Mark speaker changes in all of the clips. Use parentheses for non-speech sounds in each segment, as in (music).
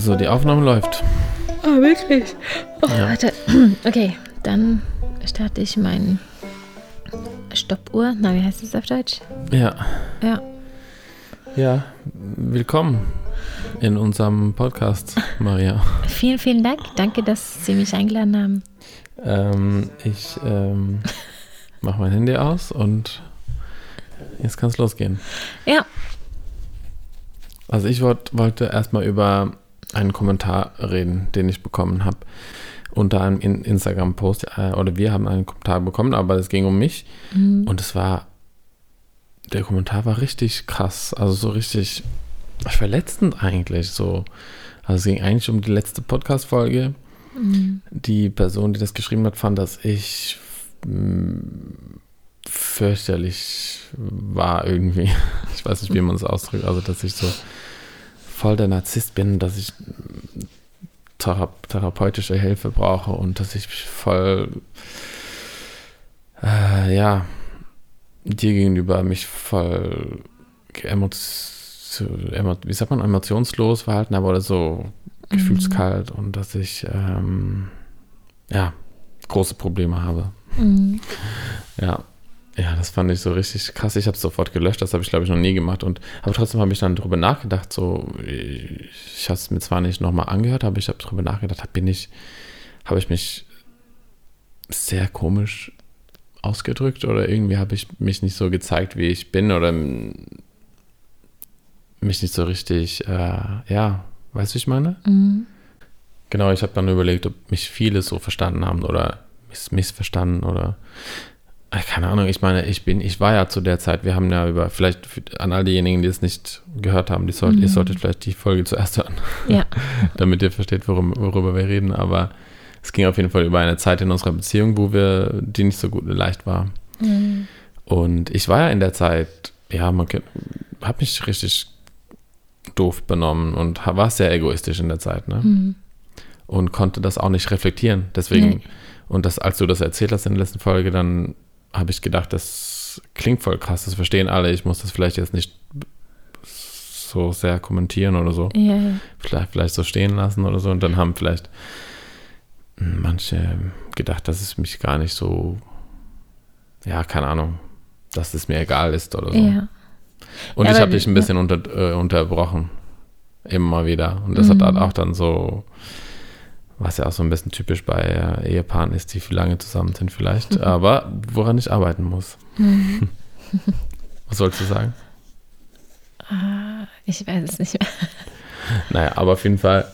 Speaker 1: Also die Aufnahme läuft.
Speaker 2: Oh, wirklich? Oh,
Speaker 1: Ja.
Speaker 2: warte. (clears throat) Okay, dann starte ich mein Stoppuhr. Na, wie heißt das auf Deutsch?
Speaker 1: Ja.
Speaker 2: Ja.
Speaker 1: Ja. Willkommen in unserem Podcast, Maria. (laughs)
Speaker 2: Vielen, vielen Dank. Danke, dass Sie mich eingeladen haben.
Speaker 1: Ähm, ich ähm, mache mein Handy aus und jetzt kann es losgehen.
Speaker 2: Ja.
Speaker 1: Also ich wollt, wollte erstmal über einen Kommentar reden, den ich bekommen habe unter einem In- Instagram-Post. Äh, oder wir haben einen Kommentar bekommen, aber es ging um mich. Und es war, der Kommentar war richtig krass. Also so richtig verletzend eigentlich. So. Also es ging eigentlich um die letzte Podcast-Folge. Die Person, die das geschrieben hat, fand, dass ich mm, fürchterlich war irgendwie. (laughs) Ich weiß nicht, wie man es ausdrückt. Also, dass ich so voll der Narzisst bin, dass ich thera therapeutische Hilfe brauche und dass ich voll, äh, ja, dir gegenüber mich voll wie sagt man, emotionslos verhalten habe oder so gefühlskalt und dass ich, ähm, ja, große Probleme habe.
Speaker 2: Mhm.
Speaker 1: Ja. Ja, das fand ich so richtig krass. Ich habe es sofort gelöscht, das habe ich glaube ich noch nie gemacht. Und aber trotzdem habe ich dann drüber nachgedacht. So, ich habe es mir zwar nicht nochmal angehört, aber ich habe drüber nachgedacht, hab, bin ich, habe ich mich sehr komisch ausgedrückt oder irgendwie habe ich mich nicht so gezeigt, wie ich bin oder mich nicht so richtig, äh, ja, weißt du, wie ich meine?
Speaker 2: Mhm.
Speaker 1: Genau, ich habe dann überlegt, ob mich viele so verstanden haben oder miss missverstanden oder keine Ahnung, ich meine, ich bin, ich war ja zu der Zeit, wir haben ja über, vielleicht an all diejenigen, die es nicht gehört haben, die sollt, ihr solltet vielleicht die Folge zuerst hören,
Speaker 2: Ja. (laughs)
Speaker 1: damit ihr versteht, worum, worüber wir reden, aber es ging auf jeden Fall über eine Zeit in unserer Beziehung, wo wir, die nicht so gut leicht war.
Speaker 2: Mhm.
Speaker 1: Und ich war ja in der Zeit, ja, man habe mich richtig doof benommen und war sehr egoistisch in der Zeit, ne?
Speaker 2: Mhm.
Speaker 1: Und konnte das auch nicht reflektieren. Deswegen,
Speaker 2: Nee.
Speaker 1: und das, als du das erzählt hast in der letzten Folge, dann habe ich gedacht, das klingt voll krass, das verstehen alle, ich muss das vielleicht jetzt nicht so sehr kommentieren oder so.
Speaker 2: Ja, ja.
Speaker 1: Vielleicht, vielleicht so stehen lassen oder so. Und dann haben vielleicht manche gedacht, dass es mich gar nicht so, ja, keine Ahnung, dass es mir egal ist oder so.
Speaker 2: ja.
Speaker 1: Und ich habe dich ein bisschen unter, äh, unterbrochen. Immer wieder. Und das hat
Speaker 2: Mhm.
Speaker 1: halt auch dann so, was ja auch so ein bisschen typisch bei äh, Ehepaaren ist, die viel lange zusammen sind vielleicht, aber woran ich arbeiten muss.
Speaker 2: Mhm. (laughs)
Speaker 1: Was sollst du sagen?
Speaker 2: Ah, ich weiß es nicht mehr. (laughs)
Speaker 1: Naja, aber auf jeden Fall,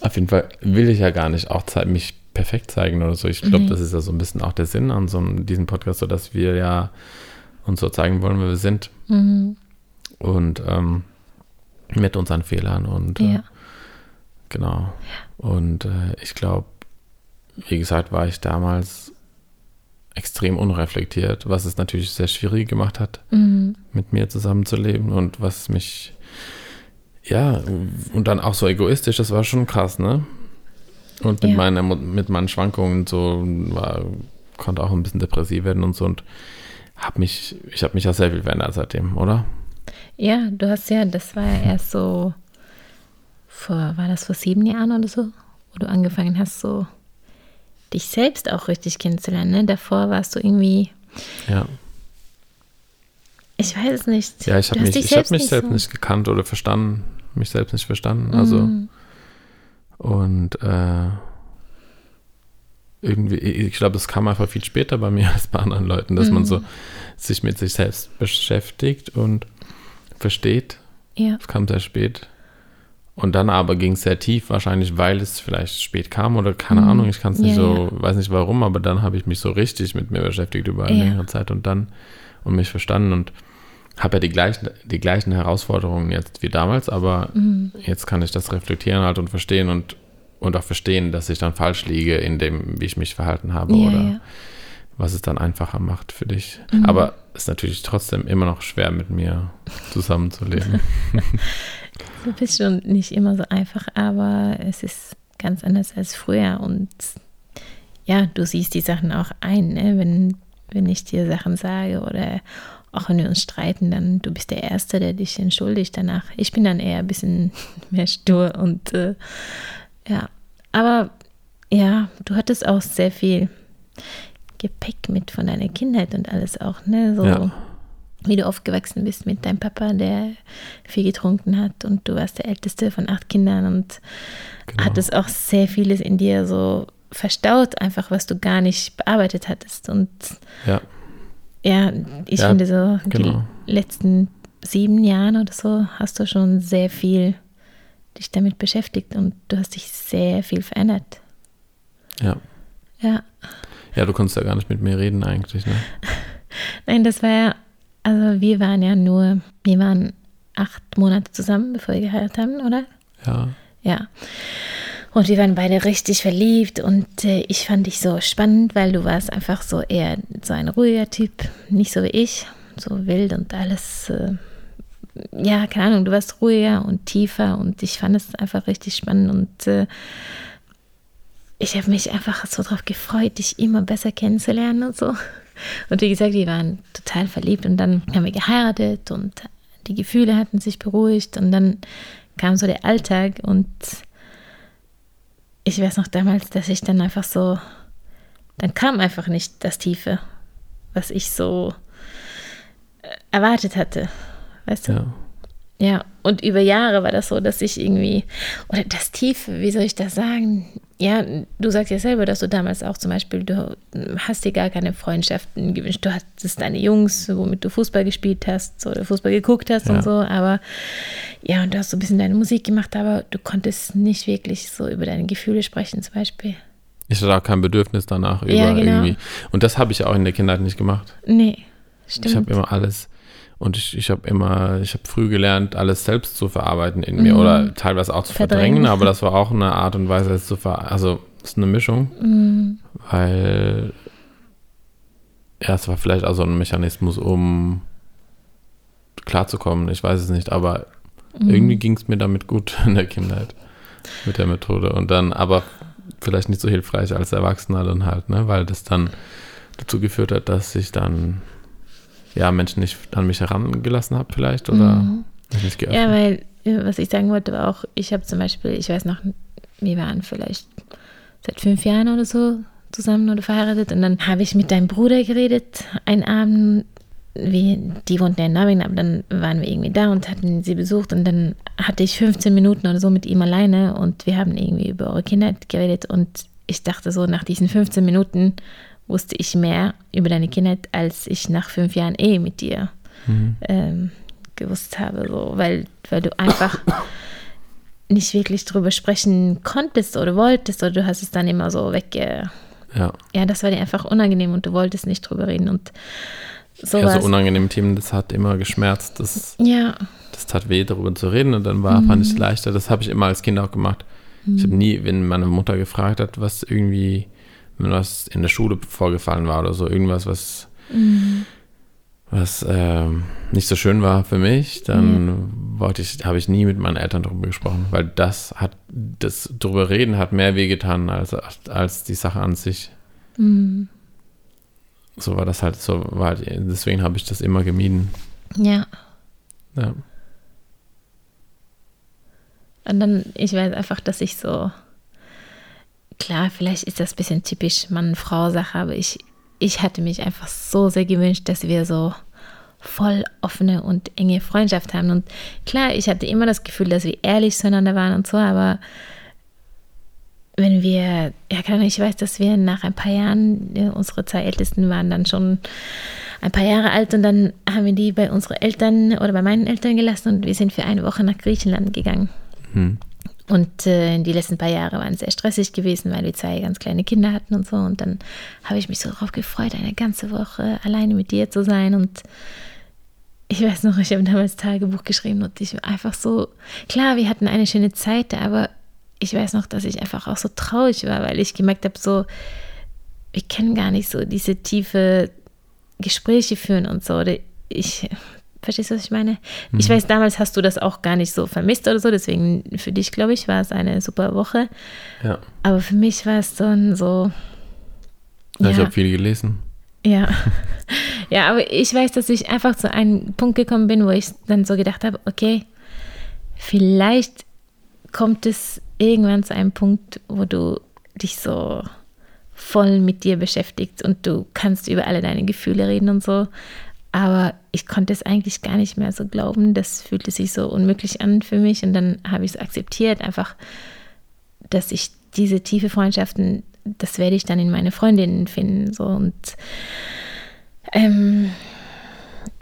Speaker 1: auf jeden Fall will ich ja gar nicht auch mich perfekt zeigen oder so. Ich glaube,
Speaker 2: Nee.
Speaker 1: das ist ja so ein bisschen auch der Sinn an so einem, diesem Podcast, so dass wir ja uns so zeigen wollen, wer wir sind
Speaker 2: Mhm.
Speaker 1: und ähm, mit unseren Fehlern und äh,
Speaker 2: Ja.
Speaker 1: Genau. Und äh, ich glaube, wie gesagt, war ich damals extrem unreflektiert, was es natürlich sehr schwierig gemacht hat,
Speaker 2: Mhm.
Speaker 1: mit mir zusammenzuleben und was mich, ja, und dann auch so egoistisch, das war schon krass, ne? Und mit,
Speaker 2: Ja.
Speaker 1: meinen, Emo- mit meinen Schwankungen so war, konnte auch ein bisschen depressiv werden und so und hab mich, ich habe mich ja sehr viel verändert seitdem, oder?
Speaker 2: Ja, du hast ja, das war ja erst so vor, war das vor sieben Jahren oder so, wo du angefangen hast, so dich selbst auch richtig kennenzulernen. Ne? Davor warst du irgendwie,
Speaker 1: Ja.
Speaker 2: ich weiß es nicht.
Speaker 1: Ja, ich habe mich, ich hab mich selbst
Speaker 2: so-
Speaker 1: nicht gekannt oder verstanden, mich selbst nicht verstanden. Also
Speaker 2: Mhm.
Speaker 1: und äh, irgendwie, ich glaube, das kam einfach viel später bei mir (laughs) als bei anderen Leuten, dass man
Speaker 2: Mhm.
Speaker 1: so sich mit sich selbst beschäftigt und versteht.
Speaker 2: Ja,
Speaker 1: Das kam sehr spät. Und dann aber ging es sehr tief, wahrscheinlich, weil es vielleicht spät kam oder keine
Speaker 2: Mhm.
Speaker 1: Ahnung, ich kann es nicht
Speaker 2: Ja,
Speaker 1: so, weiß nicht warum, aber dann habe ich mich so richtig mit mir beschäftigt über eine
Speaker 2: Ja.
Speaker 1: längere Zeit und dann und mich verstanden und habe ja die gleichen, die gleichen Herausforderungen jetzt wie damals, aber
Speaker 2: Mhm.
Speaker 1: jetzt kann ich das reflektieren halt und verstehen und, und auch verstehen, dass ich dann falsch liege in dem, wie ich mich verhalten habe
Speaker 2: ja,
Speaker 1: oder
Speaker 2: ja.
Speaker 1: was es dann einfacher macht für dich.
Speaker 2: Mhm.
Speaker 1: Aber es ist natürlich trotzdem immer noch schwer, mit mir zusammenzuleben. (laughs)
Speaker 2: Du bist schon nicht immer so einfach, aber es ist ganz anders als früher und ja, du siehst die Sachen auch ein, ne? wenn, wenn ich dir Sachen sage oder auch wenn wir uns streiten, dann du bist der Erste, der dich entschuldigt danach. Ich bin dann eher ein bisschen (laughs) mehr stur und äh, ja, aber ja, du hattest auch sehr viel Gepäck mit von deiner Kindheit und alles auch, ne? So
Speaker 1: Ja.
Speaker 2: Wie du aufgewachsen bist mit deinem Papa, der viel getrunken hat und du warst der älteste von acht Kindern und
Speaker 1: Genau.
Speaker 2: hattest auch sehr vieles in dir so verstaut, einfach was du gar nicht bearbeitet hattest. Und
Speaker 1: Ja,
Speaker 2: ja, ich
Speaker 1: Ja,
Speaker 2: finde so,
Speaker 1: genau.
Speaker 2: die letzten sieben Jahren oder so hast du schon sehr viel dich damit beschäftigt und du hast dich sehr viel verändert.
Speaker 1: ja.
Speaker 2: Ja,
Speaker 1: Ja, du konntest ja gar nicht mit mir reden eigentlich, ne? (laughs)
Speaker 2: nein, das war ja, also wir waren ja nur, wir waren acht Monate zusammen, bevor wir geheiratet haben, oder?
Speaker 1: Ja,
Speaker 2: Ja. Und wir waren beide richtig verliebt und äh, ich fand dich so spannend, weil du warst einfach so eher so ein ruhiger Typ, nicht so wie ich, so wild und alles. Äh, ja, keine Ahnung, du warst ruhiger und tiefer und ich fand es einfach richtig spannend und äh, ich habe mich einfach so darauf gefreut, dich immer besser kennenzulernen und so. Und wie gesagt, wir waren total verliebt und dann haben wir geheiratet und die Gefühle hatten sich beruhigt und dann kam so der Alltag und ich weiß noch damals, dass ich dann einfach so, dann kam einfach nicht das Tiefe, was ich so äh, erwartet hatte. Weißt du?
Speaker 1: ja.
Speaker 2: Ja, und über Jahre war das so, dass ich irgendwie, oder das Tiefe, wie soll ich das sagen? Ja, du sagst ja selber, dass du damals auch zum Beispiel, du hast dir gar keine Freundschaften gewünscht. Du hattest deine Jungs, womit du Fußball gespielt hast oder Fußball geguckt hast
Speaker 1: Ja.
Speaker 2: und so, aber ja, und du hast so ein bisschen deine Musik gemacht, aber du konntest nicht wirklich so über deine Gefühle sprechen, zum Beispiel.
Speaker 1: Ich hatte auch kein Bedürfnis danach über
Speaker 2: Ja, genau.
Speaker 1: irgendwie. Und das habe ich auch in der Kindheit nicht gemacht.
Speaker 2: Nee,
Speaker 1: Ich
Speaker 2: stimmt.
Speaker 1: habe immer alles und ich, ich habe immer, ich habe früh gelernt, alles selbst zu verarbeiten in mir
Speaker 2: Mhm.
Speaker 1: oder teilweise auch zu verdrängen,
Speaker 2: Verdrängen.
Speaker 1: aber das war auch eine Art und Weise, es zu ver also es ist eine Mischung,
Speaker 2: Mhm.
Speaker 1: weil ja, es war vielleicht auch so ein Mechanismus, um klarzukommen, ich weiß es nicht, aber
Speaker 2: Mhm.
Speaker 1: irgendwie ging es mir damit gut (laughs) in der Kindheit mit der Methode und dann aber vielleicht nicht so hilfreich als Erwachsener dann halt, ne, weil das dann dazu geführt hat, dass ich dann ja Menschen nicht an mich herangelassen habe vielleicht oder
Speaker 2: Mhm.
Speaker 1: nicht
Speaker 2: Ja,
Speaker 1: geöffnet.
Speaker 2: weil, äh, was ich sagen wollte, war auch, ich habe zum Beispiel, ich weiß noch, wir waren vielleicht seit fünf Jahren oder so zusammen oder verheiratet und dann habe ich mit deinem Bruder geredet, einen Abend, wie, die wohnten ja in Norwegen, aber dann waren wir irgendwie da und hatten sie besucht und dann hatte ich 15 Minuten oder so mit ihm alleine und wir haben irgendwie über eure Kindheit geredet und ich dachte so, nach diesen 15 Minuten wusste ich mehr über deine Kindheit, als ich nach fünf Jahren Ehe mit dir
Speaker 1: Mhm.
Speaker 2: ähm, gewusst habe, so, weil, weil du einfach (coughs) nicht wirklich drüber sprechen konntest oder wolltest oder du hast es dann immer so wegge...
Speaker 1: Ja,
Speaker 2: Ja, das war dir einfach unangenehm und du wolltest nicht drüber reden und
Speaker 1: ja,
Speaker 2: sowas.
Speaker 1: so unangenehme Themen, das hat immer geschmerzt, das,
Speaker 2: ja,
Speaker 1: das tat weh, darüber zu reden und dann war, fand ich es leichter. Das habe ich immer als Kind auch gemacht. Ich habe nie, wenn meine Mutter gefragt hat, was irgendwie, was in der Schule vorgefallen war oder so, irgendwas, was, was ähm, nicht so schön war für mich, dann wollte ich, habe ich nie mit meinen Eltern darüber gesprochen, weil das hat, das drüber reden hat mehr wehgetan als, als die Sache an sich.
Speaker 2: mm,
Speaker 1: So war das halt, so war, halt- deswegen habe ich das immer gemieden.
Speaker 2: ja.
Speaker 1: Ja.
Speaker 2: Und dann, ich weiß einfach, dass ich so, klar, vielleicht ist das ein bisschen typisch Mann-Frau-Sache, aber ich, ich hatte mich einfach so sehr gewünscht, dass wir so voll offene und enge Freundschaft haben. Und klar, ich hatte immer das Gefühl, dass wir ehrlich zueinander waren und so, aber wenn wir, ja, Ahnung, ich weiß, dass wir nach ein paar Jahren, ja, unsere zwei Ältesten waren dann schon ein paar Jahre alt und dann haben wir die bei unseren Eltern oder bei meinen Eltern gelassen und wir sind für eine Woche nach Griechenland gegangen.
Speaker 1: Hm.
Speaker 2: Und äh, die letzten paar Jahre waren sehr stressig gewesen, weil wir zwei ganz kleine Kinder hatten und so. Und dann habe ich mich so darauf gefreut, eine ganze Woche alleine mit dir zu sein. Und ich weiß noch, ich habe damals Tagebuch geschrieben und ich war einfach so, klar, wir hatten eine schöne Zeit, aber ich weiß noch, dass ich einfach auch so traurig war, weil ich gemerkt habe, so, wir können gar nicht so diese tiefe Gespräche führen und so. Oder Ich, verstehst du, was ich meine? Ich weiß, damals hast du das auch gar nicht so vermisst oder so, deswegen für dich, glaube ich, war es eine super Woche.
Speaker 1: Ja.
Speaker 2: Aber für mich war es dann so,
Speaker 1: ja. Ich habe viel gelesen.
Speaker 2: Ja. (laughs) Ja, aber ich weiß, dass ich einfach zu einem Punkt gekommen bin, wo ich dann so gedacht habe, okay, vielleicht kommt es irgendwann zu einem Punkt, wo du dich so voll mit dir beschäftigst und du kannst über alle deine Gefühle reden und so. Aber ich konnte es eigentlich gar nicht mehr so glauben. Das fühlte sich so unmöglich an für mich. Und dann habe ich es akzeptiert, einfach, dass ich diese tiefe Freundschaften, das werde ich dann in meine Freundinnen finden. So und ähm,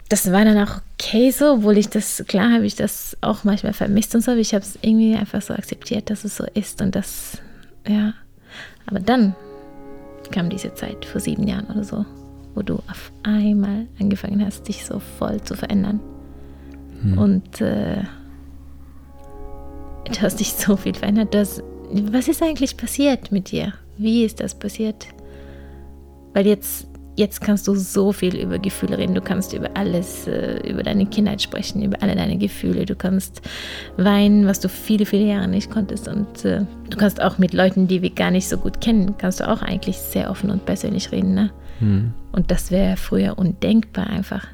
Speaker 2: das war dann auch okay so, obwohl ich das, klar habe ich das auch manchmal vermisst und so, aber ich habe es irgendwie einfach so akzeptiert, dass es so ist und das, ja. Aber dann kam diese Zeit vor sieben Jahren oder so, wo du auf einmal angefangen hast, dich so voll zu verändern. Hm. Und äh, du hast dich so viel verändert. Das, was ist eigentlich passiert mit dir? Wie ist das passiert? Weil jetzt jetzt kannst du so viel über Gefühle reden. Du kannst über alles, äh, über deine Kindheit sprechen, über alle deine Gefühle. Du kannst weinen, was du viele, viele Jahre nicht konntest. Und äh, du kannst auch mit Leuten, die wir gar nicht so gut kennen, kannst du auch eigentlich sehr offen und persönlich reden. Ne? Hm. Und das wäre früher undenkbar einfach.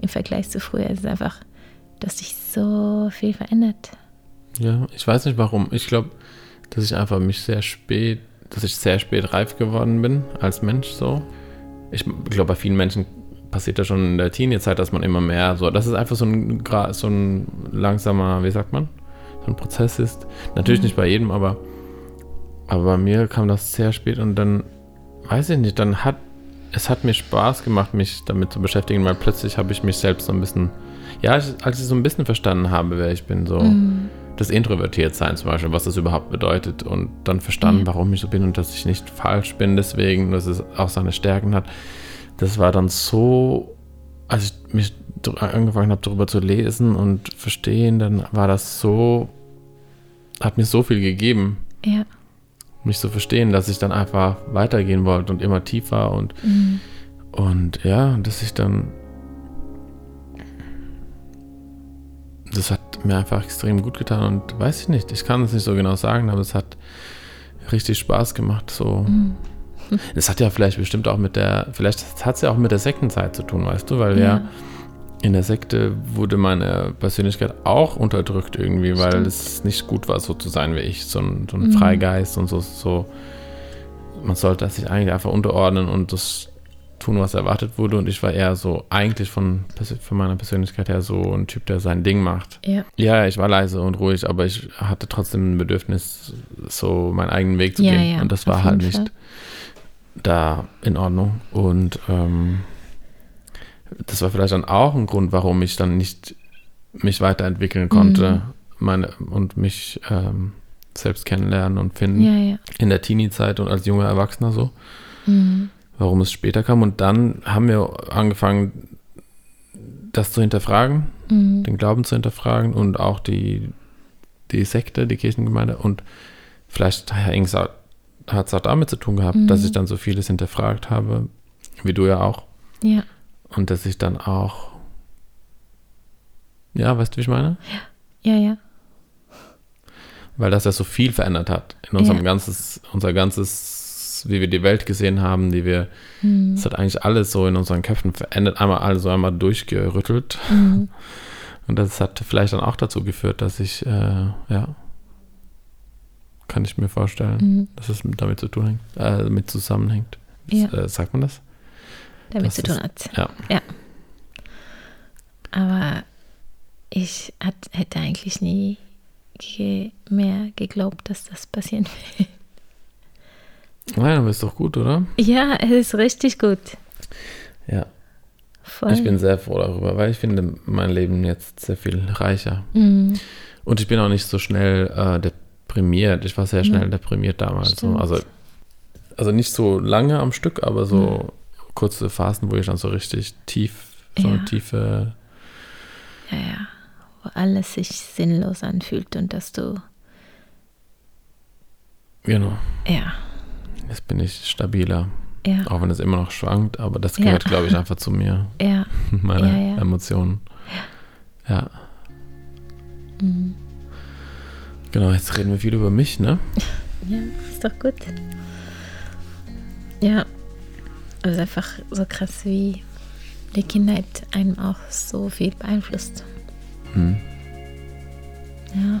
Speaker 2: Im Vergleich zu früher ist es einfach, dass sich so viel verändert.
Speaker 1: Ja, ich weiß nicht warum. Ich glaube, dass ich einfach mich sehr spät, dass ich sehr spät reif geworden bin als Mensch so ich glaube, bei vielen Menschen passiert das schon in der Teenie-Zeit, dass man immer mehr so, das ist einfach so ein, so ein langsamer, wie sagt man, so ein Prozess ist. Natürlich mhm. nicht bei jedem, aber, aber bei mir kam das sehr spät und dann, weiß ich nicht, dann hat, es hat mir Spaß gemacht, mich damit zu beschäftigen, weil plötzlich habe ich mich selbst so ein bisschen, ja, als ich so ein bisschen verstanden habe, wer ich bin, so mhm. das Introvertiertsein zum Beispiel, was das überhaupt bedeutet und dann verstanden, mhm. warum ich so bin und dass ich nicht falsch bin deswegen, dass es auch seine Stärken hat das war dann so, als ich mich angefangen habe, darüber zu lesen und verstehen, dann war das so, hat mir so viel gegeben.
Speaker 2: Ja.
Speaker 1: Mich zu verstehen, dass ich dann einfach weitergehen wollte und immer tiefer und, mhm. und ja, dass ich dann, das hat mir einfach extrem gut getan und weiß ich nicht, ich kann es nicht so genau sagen, aber es hat richtig Spaß gemacht, so. Mhm das hat ja vielleicht bestimmt auch mit der, vielleicht hat es ja auch mit der Sektenzeit zu tun, weißt du, weil ja, ja in der Sekte wurde meine Persönlichkeit auch unterdrückt irgendwie, weil Stimmt. es nicht gut war, so zu sein wie ich, so ein, so ein mhm. Freigeist und so, so. Man sollte sich eigentlich einfach unterordnen und das tun, was erwartet wurde. Und ich war eher so, eigentlich von, von meiner Persönlichkeit her so ein Typ, der sein Ding macht.
Speaker 2: Ja.
Speaker 1: Ja, ich war leise und ruhig, aber ich hatte trotzdem ein Bedürfnis, so meinen eigenen Weg zu ja, gehen. Ja, und das war halt nicht. Fall da in Ordnung. Und ähm, das war vielleicht dann auch ein Grund, warum ich dann nicht mich weiterentwickeln konnte mhm. meine, und mich ähm, selbst kennenlernen und finden
Speaker 2: ja, ja.
Speaker 1: in der Teenie-Zeit und als junger Erwachsener so. Mhm. Warum es später kam. Und dann haben wir angefangen, das zu hinterfragen, mhm. den Glauben zu hinterfragen und auch die, die Sekte, die Kirchengemeinde. Und vielleicht hat es auch damit zu tun gehabt, mhm. dass ich dann so vieles hinterfragt habe, wie du ja auch.
Speaker 2: Ja.
Speaker 1: Und dass ich dann auch, ja, weißt du, wie ich meine?
Speaker 2: Ja, ja, ja.
Speaker 1: Weil das ja so viel verändert hat in unserem ja. ganzes, unser ganzes, wie wir die Welt gesehen haben, die wir, mhm. es hat eigentlich alles so in unseren Köpfen verändert, einmal alles so einmal durchgerüttelt. Mhm. (laughs) Und das hat vielleicht dann auch dazu geführt, dass ich, äh, ja, kann ich mir vorstellen, mhm. dass es damit zu tun hängt, äh, mit zusammenhängt. Ja. Äh, sagt man das?
Speaker 2: Damit das zu tun hat.
Speaker 1: Ja.
Speaker 2: ja. Aber ich hat, hätte eigentlich nie ge mehr geglaubt, dass das passieren (laughs) wird.
Speaker 1: Nein, aber ist doch gut, oder?
Speaker 2: Ja, es ist richtig gut.
Speaker 1: Ja. Voll. Ich bin sehr froh darüber, weil ich finde mein Leben jetzt sehr viel reicher. Mhm. Und ich bin auch nicht so schnell äh, deprimiert. Ich war sehr schnell ja. deprimiert damals. So. Also, also nicht so lange am Stück, aber so ja. Kurze Phasen, wo ich dann so richtig tief, so eine tiefe.
Speaker 2: Ja, ja. Wo alles sich sinnlos anfühlt und dass du.
Speaker 1: Genau.
Speaker 2: Ja.
Speaker 1: Jetzt bin ich stabiler.
Speaker 2: Ja.
Speaker 1: Auch wenn es immer noch schwankt, aber das gehört, ja. glaube ich, einfach zu mir. (laughs)
Speaker 2: Ja. (laughs)
Speaker 1: Meine ja, Emotionen. Ja. ja. Mhm. Genau, jetzt reden wir viel über mich, ne? (laughs)
Speaker 2: Ja, ist doch gut. Ja. Also einfach so krass, wie die Kindheit einem auch so viel beeinflusst.
Speaker 1: Mhm.
Speaker 2: Ja.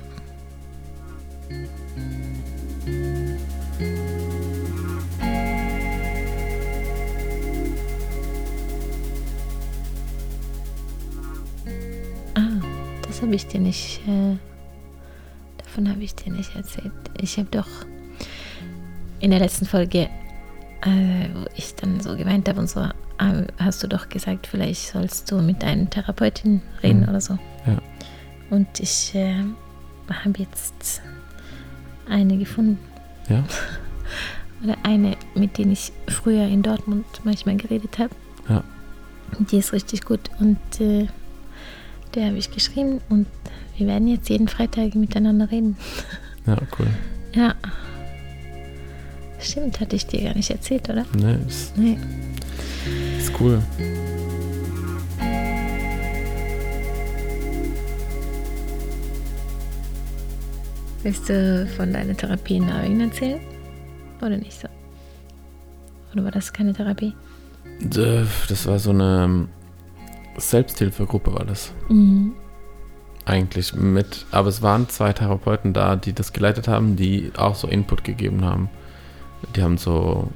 Speaker 2: Ah, das habe ich dir nicht. Äh, davon habe ich dir nicht erzählt. Ich habe doch in der letzten Folge, äh, wo ich dann so geweint habe und so, äh, hast du doch gesagt, vielleicht sollst du mit deiner Therapeutin reden
Speaker 1: Mhm.
Speaker 2: oder so.
Speaker 1: Ja.
Speaker 2: Und ich äh, habe jetzt eine gefunden.
Speaker 1: Ja. (laughs)
Speaker 2: Oder eine, mit der ich früher in Dortmund manchmal geredet habe.
Speaker 1: Ja.
Speaker 2: Die ist richtig gut. Und äh, der habe ich geschrieben und wir werden jetzt jeden Freitag miteinander reden.
Speaker 1: Ja, cool.
Speaker 2: Ja. Stimmt, hatte ich dir gar nicht erzählt, oder?
Speaker 1: Ne, ist,
Speaker 2: Nee.
Speaker 1: ist cool.
Speaker 2: Willst du von deiner Therapie in Norwegen erzählen? Oder nicht so? Oder war das keine Therapie?
Speaker 1: Das war so eine ähm, Selbsthilfegruppe, war das.
Speaker 2: Mhm.
Speaker 1: Eigentlich mit, aber es waren zwei Therapeuten da, die das geleitet haben, die auch so Input gegeben haben. Die haben so,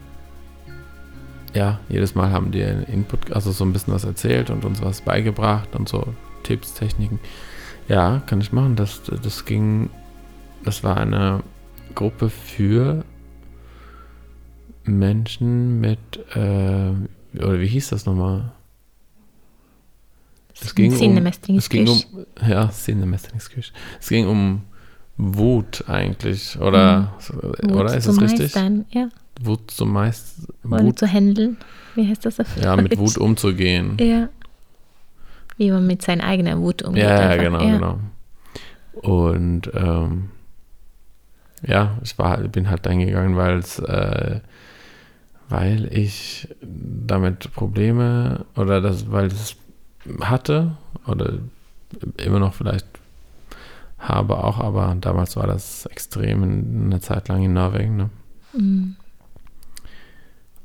Speaker 1: ja, jedes Mal haben die einen Input, also so ein bisschen was erzählt und uns was beigebracht und so Tipps, Techniken. Ja, kann ich machen. Das, das ging, das war eine Gruppe für Menschen mit, äh, oder wie hieß das nochmal? Es ging um, es ging um, ja, Sinnemessingskirche. Es ging um Wut eigentlich, oder, oder ist es richtig?
Speaker 2: Meistern, ja.
Speaker 1: Wut zum meist,
Speaker 2: Oder
Speaker 1: Wut,
Speaker 2: zu handeln. Wie heißt das auf
Speaker 1: ja, mit? Wut umzugehen.
Speaker 2: Ja. Wie man mit seiner eigenen Wut umgeht.
Speaker 1: Ja, ja, genau,
Speaker 2: ja.
Speaker 1: genau. Und ähm, ja, ich war, bin halt eingegangen, weil es, äh, weil ich damit Probleme oder das, weil es hatte oder immer noch vielleicht habe auch, aber damals war das extrem in, eine Zeit lang in Norwegen. Ne?
Speaker 2: Mhm.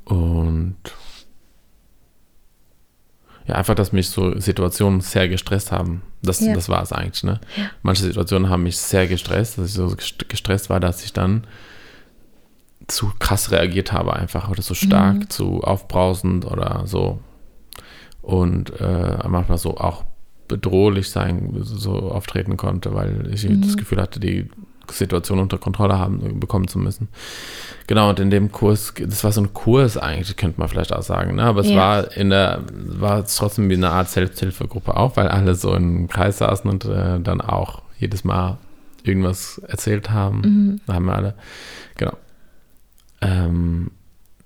Speaker 1: Und ja, einfach, dass mich so Situationen sehr gestresst haben. Das,
Speaker 2: Ja.
Speaker 1: das war es eigentlich, ne?
Speaker 2: Ja.
Speaker 1: Manche Situationen haben mich sehr gestresst, dass ich so gest- gestresst war, dass ich dann zu krass reagiert habe einfach oder so stark,
Speaker 2: Mhm.
Speaker 1: zu aufbrausend oder so. Und äh, manchmal so auch bedrohlich sein, so auftreten konnte, weil ich
Speaker 2: Mhm.
Speaker 1: das Gefühl hatte, die Situation unter Kontrolle haben, bekommen zu müssen. Genau, und in dem Kurs, das war so ein Kurs eigentlich, könnte man vielleicht auch sagen, ne? aber es
Speaker 2: Ja.
Speaker 1: war in der, war es trotzdem wie eine Art Selbsthilfegruppe auch, weil alle so im Kreis saßen und äh, dann auch jedes Mal irgendwas erzählt haben.
Speaker 2: Mhm.
Speaker 1: Da haben wir alle, genau. Ähm,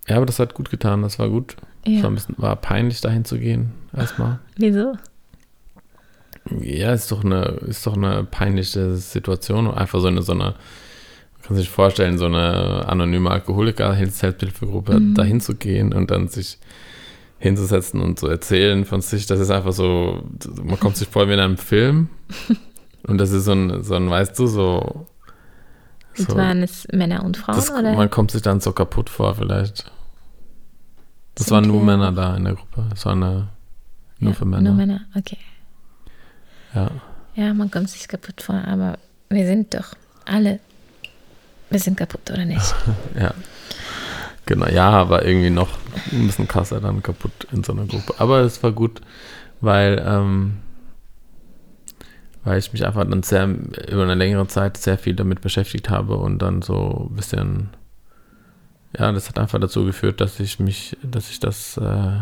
Speaker 1: ja, aber das hat gut getan, das war gut. Es war
Speaker 2: Ja.
Speaker 1: ein bisschen, war peinlich dahin zu gehen, erstmal.
Speaker 2: Wieso?
Speaker 1: Ja, ist doch eine, ist doch eine peinliche Situation. Einfach so eine, so eine, man kann sich vorstellen, so eine anonyme Alkoholiker-Selbsthilfegruppe
Speaker 2: Mhm.
Speaker 1: dahin zu gehen und dann sich hinzusetzen und zu erzählen von sich. Das ist einfach so, man kommt sich vor wie in einem Film. (laughs) Und das ist so ein, so ein weißt du, so.
Speaker 2: Und
Speaker 1: so
Speaker 2: waren es Männer und Frauen?
Speaker 1: das,
Speaker 2: oder?
Speaker 1: man kommt sich dann so kaputt vor, vielleicht. Das
Speaker 2: Sind
Speaker 1: waren nur Männer da in der Gruppe. Es war eine, nur
Speaker 2: ja,
Speaker 1: für Männer.
Speaker 2: Nur Männer, okay.
Speaker 1: Ja.
Speaker 2: Ja, man kommt sich kaputt vor, aber wir sind doch alle, wir sind kaputt, oder nicht? (laughs)
Speaker 1: Ja. Genau, ja, aber irgendwie noch ein bisschen krasser dann kaputt in so einer Gruppe. Aber es war gut, weil, ähm, weil ich mich einfach dann sehr über eine längere Zeit sehr viel damit beschäftigt habe und dann so ein bisschen, ja, das hat einfach dazu geführt, dass ich mich, dass ich das äh,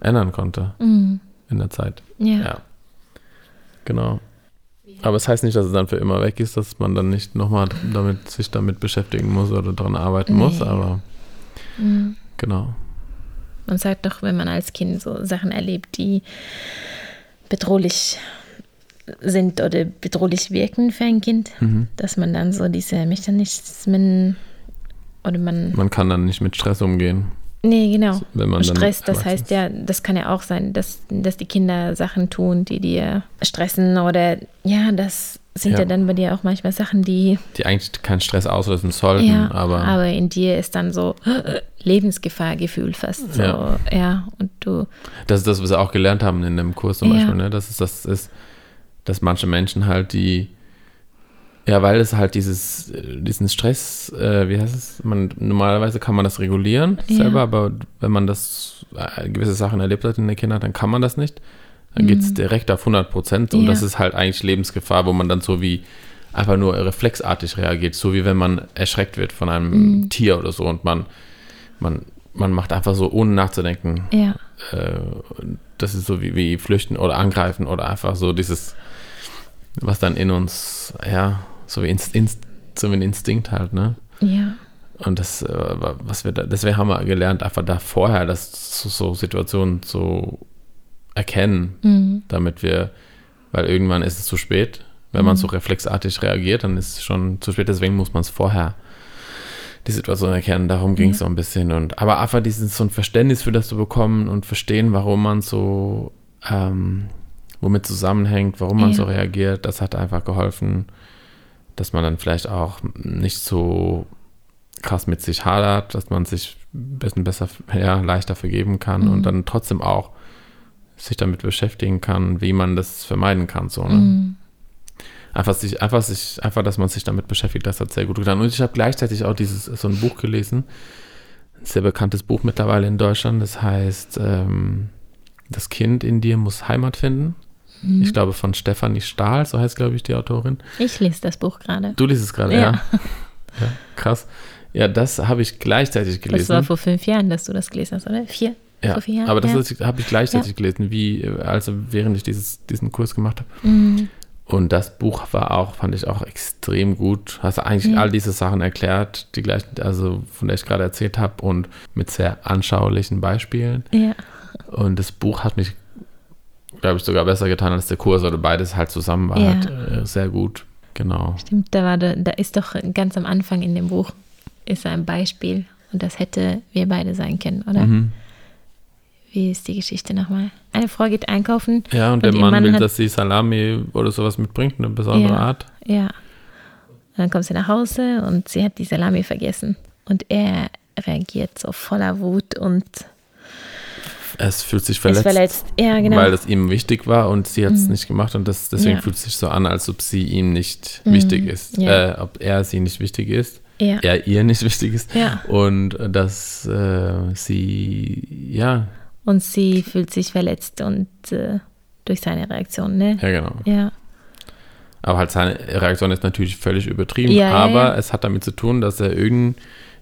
Speaker 1: ändern konnte
Speaker 2: Mhm.
Speaker 1: In der Zeit.
Speaker 2: Ja.
Speaker 1: Ja. Genau. Aber es heißt nicht, dass es dann für immer weg ist, dass man dann nicht nochmal damit, sich damit beschäftigen muss oder daran arbeiten muss,
Speaker 2: Nee.
Speaker 1: aber
Speaker 2: Mhm.
Speaker 1: genau.
Speaker 2: Man sagt doch, wenn man als Kind so Sachen erlebt, die bedrohlich sind oder bedrohlich wirken für ein Kind,
Speaker 1: Mhm.
Speaker 2: dass man dann so diese Mechanismen oder man.
Speaker 1: Man kann dann nicht mit Stress umgehen,
Speaker 2: Nee, genau. Stress, das heißt ja, das kann ja auch sein, dass, dass die Kinder Sachen tun, die dir stressen oder ja, dass sind ja.
Speaker 1: Ja.
Speaker 2: dann bei dir auch manchmal Sachen, die,
Speaker 1: die eigentlich keinen Stress auslösen sollten,
Speaker 2: ja,
Speaker 1: aber,
Speaker 2: aber in dir ist dann so Lebensgefahrgefühl fast so,
Speaker 1: Ja.
Speaker 2: ja, und du,
Speaker 1: das ist das, was wir auch gelernt haben in dem Kurs zum. Beispiel, ne? dass es das ist, dass manche Menschen halt die, ja, weil es halt dieses, äh, diesen Stress, äh, wie heißt es, man, normalerweise kann man das regulieren
Speaker 2: Ja.
Speaker 1: selber, aber wenn man das, äh, gewisse Sachen erlebt hat in der Kindheit, dann kann man das nicht. Dann geht es direkt auf 100 Prozent und
Speaker 2: Mhm. Ja.
Speaker 1: das ist halt eigentlich Lebensgefahr, wo man dann so wie einfach nur reflexartig reagiert, so wie wenn man erschreckt wird von einem
Speaker 2: Mhm.
Speaker 1: Tier oder so und man, man, man macht einfach so, ohne nachzudenken,
Speaker 2: ja,
Speaker 1: äh, das ist so wie, wie flüchten oder angreifen oder einfach so dieses, was dann in uns, ja, so wie Inst, Inst, so wie ein Instinkt halt, ne?
Speaker 2: ja,
Speaker 1: Und das, äh, was wir da, deswegen haben wir gelernt, einfach da vorher das so, so Situationen zu erkennen,
Speaker 2: mhm.
Speaker 1: damit wir, weil irgendwann ist es zu spät. Wenn man so reflexartig reagiert, dann ist es schon zu spät. Deswegen muss man es vorher die Situation erkennen. Darum ging es so ein bisschen. Und aber einfach dieses so ein Verständnis für das zu bekommen und verstehen, warum man so ähm, womit zusammenhängt, warum man
Speaker 2: Ja.
Speaker 1: so reagiert, das hat einfach geholfen, dass man dann vielleicht auch nicht so krass mit sich hadert, dass man sich ein bisschen besser, ja, leichter vergeben kann
Speaker 2: Mhm.
Speaker 1: und dann trotzdem auch sich damit beschäftigen kann, wie man das vermeiden kann. So, ne?
Speaker 2: Mhm.
Speaker 1: Einfach sich, einfach sich, einfach, dass man sich damit beschäftigt, das hat sehr gut getan. Und ich habe gleichzeitig auch dieses, so ein Buch gelesen, ein sehr bekanntes Buch mittlerweile in Deutschland, das heißt ähm, Das Kind in dir muss Heimat finden.
Speaker 2: Mhm.
Speaker 1: Ich glaube von Stefanie Stahl, so heißt, glaube ich, die Autorin.
Speaker 2: Ich lese das Buch gerade.
Speaker 1: Du liest es gerade,
Speaker 2: Ja.
Speaker 1: ja. ja. Krass. Ja, das habe ich gleichzeitig
Speaker 2: Das war
Speaker 1: gelesen.
Speaker 2: vor fünf Jahren, dass du das gelesen hast, oder? Vier?
Speaker 1: Ja,
Speaker 2: vier Jahren?
Speaker 1: aber das
Speaker 2: ja.
Speaker 1: habe ich gleichzeitig gelesen, wie, äh, also während ich dieses, diesen Kurs gemacht habe.
Speaker 2: Mhm.
Speaker 1: Und das Buch war auch, fand ich auch extrem gut. Hast eigentlich
Speaker 2: Ja.
Speaker 1: all diese Sachen erklärt, die gleich, also von der ich gerade erzählt habe und mit sehr anschaulichen Beispielen.
Speaker 2: Ja.
Speaker 1: Und das Buch hat mich, glaube ich, sogar besser getan als der Kurs oder beides halt zusammen war
Speaker 2: Ja.
Speaker 1: halt sehr gut. Genau.
Speaker 2: Stimmt, da war da, da ist doch ganz am Anfang in dem Buch ist ein Beispiel und das hätte wir beide sein können, oder?
Speaker 1: Mhm.
Speaker 2: Wie ist die Geschichte nochmal? Eine Frau geht einkaufen.
Speaker 1: Ja, und,
Speaker 2: Und
Speaker 1: der Mann,
Speaker 2: Mann
Speaker 1: will,
Speaker 2: hat-
Speaker 1: dass sie Salami oder sowas mitbringt, eine besondere
Speaker 2: Ja.
Speaker 1: Art.
Speaker 2: Ja. Und dann kommt sie nach Hause und sie hat die Salami vergessen. Und er reagiert so voller Wut und
Speaker 1: Es fühlt sich verletzt,
Speaker 2: verletzt. Ja, genau.
Speaker 1: weil es ihm wichtig war und sie hat es nicht gemacht und das, deswegen
Speaker 2: Ja.
Speaker 1: fühlt es sich so an, als ob sie ihm nicht
Speaker 2: Mhm.
Speaker 1: wichtig ist,
Speaker 2: Ja.
Speaker 1: äh, ob er sie nicht wichtig ist,
Speaker 2: ja.
Speaker 1: er ihr nicht wichtig ist und dass äh, sie, ja,
Speaker 2: Und sie fühlt sich verletzt und äh, durch seine Reaktion, ne?
Speaker 1: ja genau.
Speaker 2: Ja.
Speaker 1: Aber halt seine Reaktion ist natürlich völlig übertrieben, aber es hat damit zu tun, dass er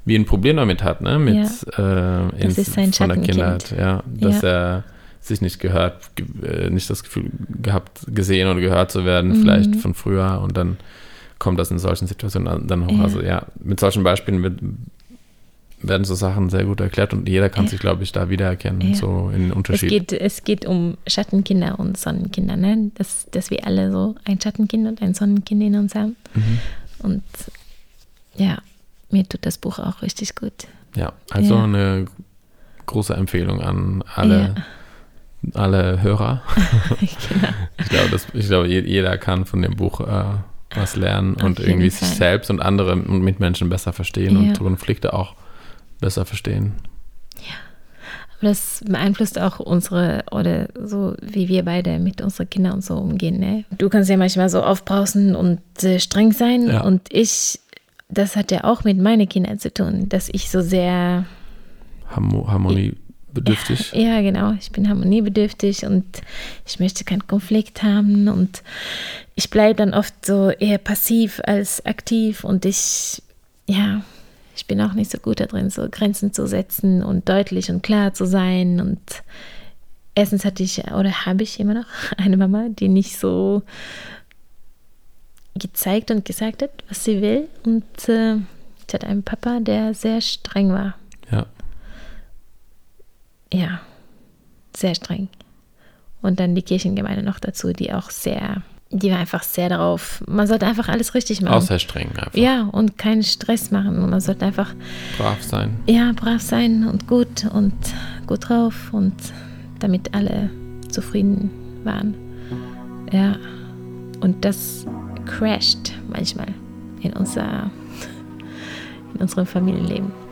Speaker 1: irgendwie ein Problem damit hat, ne? Mit äh, ins,
Speaker 2: ist
Speaker 1: von der. Kindheit, ja, dass er sich nicht gehört, ge äh, nicht das Gefühl gehabt, gesehen oder gehört zu werden,
Speaker 2: Mhm.
Speaker 1: vielleicht von früher und dann kommt das in solchen Situationen dann- hoch.
Speaker 2: Ja.
Speaker 1: Also ja, mit solchen Beispielen wird, werden so Sachen sehr gut erklärt und jeder kann
Speaker 2: Ja.
Speaker 1: sich, glaube ich, da wiedererkennen,
Speaker 2: Ja.
Speaker 1: so in den
Speaker 2: Es
Speaker 1: Unterschied.
Speaker 2: geht, es geht um Schattenkinder und Sonnenkinder, ne? Dass, dass wir alle so ein Schattenkind und ein Sonnenkind in uns haben.
Speaker 1: Mhm.
Speaker 2: Und ja, mir tut das Buch auch richtig gut.
Speaker 1: Ja, also
Speaker 2: Ja.
Speaker 1: eine große Empfehlung an alle, alle Hörer. (laughs)
Speaker 2: genau.
Speaker 1: Ich glaube, das, ich glaube, je- jeder kann von dem Buch äh, was lernen
Speaker 2: Auf
Speaker 1: und irgendwie sich
Speaker 2: Fall.
Speaker 1: selbst und andere und Mitmenschen besser verstehen
Speaker 2: Ja.
Speaker 1: und Konflikte auch besser verstehen.
Speaker 2: Aber das beeinflusst auch unsere, oder so, wie wir beide mit unseren Kindern und so umgehen. Ne? Du kannst ja manchmal so aufbrausen und äh, streng sein.
Speaker 1: Ja.
Speaker 2: Und ich, das hat ja auch mit meinen Kindern zu tun, dass ich so sehr
Speaker 1: Harmo harmoniebedürftig.
Speaker 2: Ja, genau. Ich bin harmoniebedürftig und ich möchte keinen Konflikt haben und ich bleibe dann oft so eher passiv als aktiv und ich, ja, ich bin auch nicht so gut da drin, so Grenzen zu setzen und deutlich und klar zu sein und erstens hatte ich oder habe ich immer noch (laughs) eine Mama, die nicht so gezeigt und gesagt hat, was sie will und äh, ich hatte einen Papa, der sehr streng war
Speaker 1: Ja.
Speaker 2: ja, sehr streng. Und dann die Kirchengemeinde noch dazu, die auch sehr, die war einfach sehr darauf, man sollte einfach alles richtig machen.
Speaker 1: Auch sehr streng einfach.
Speaker 2: ja, und keinen Stress machen. Und man sollte einfach,
Speaker 1: Brav sein.
Speaker 2: ja, brav sein und gut und gut drauf und damit alle zufrieden waren. Ja, und das crasht manchmal in, unser, in unserem Familienleben.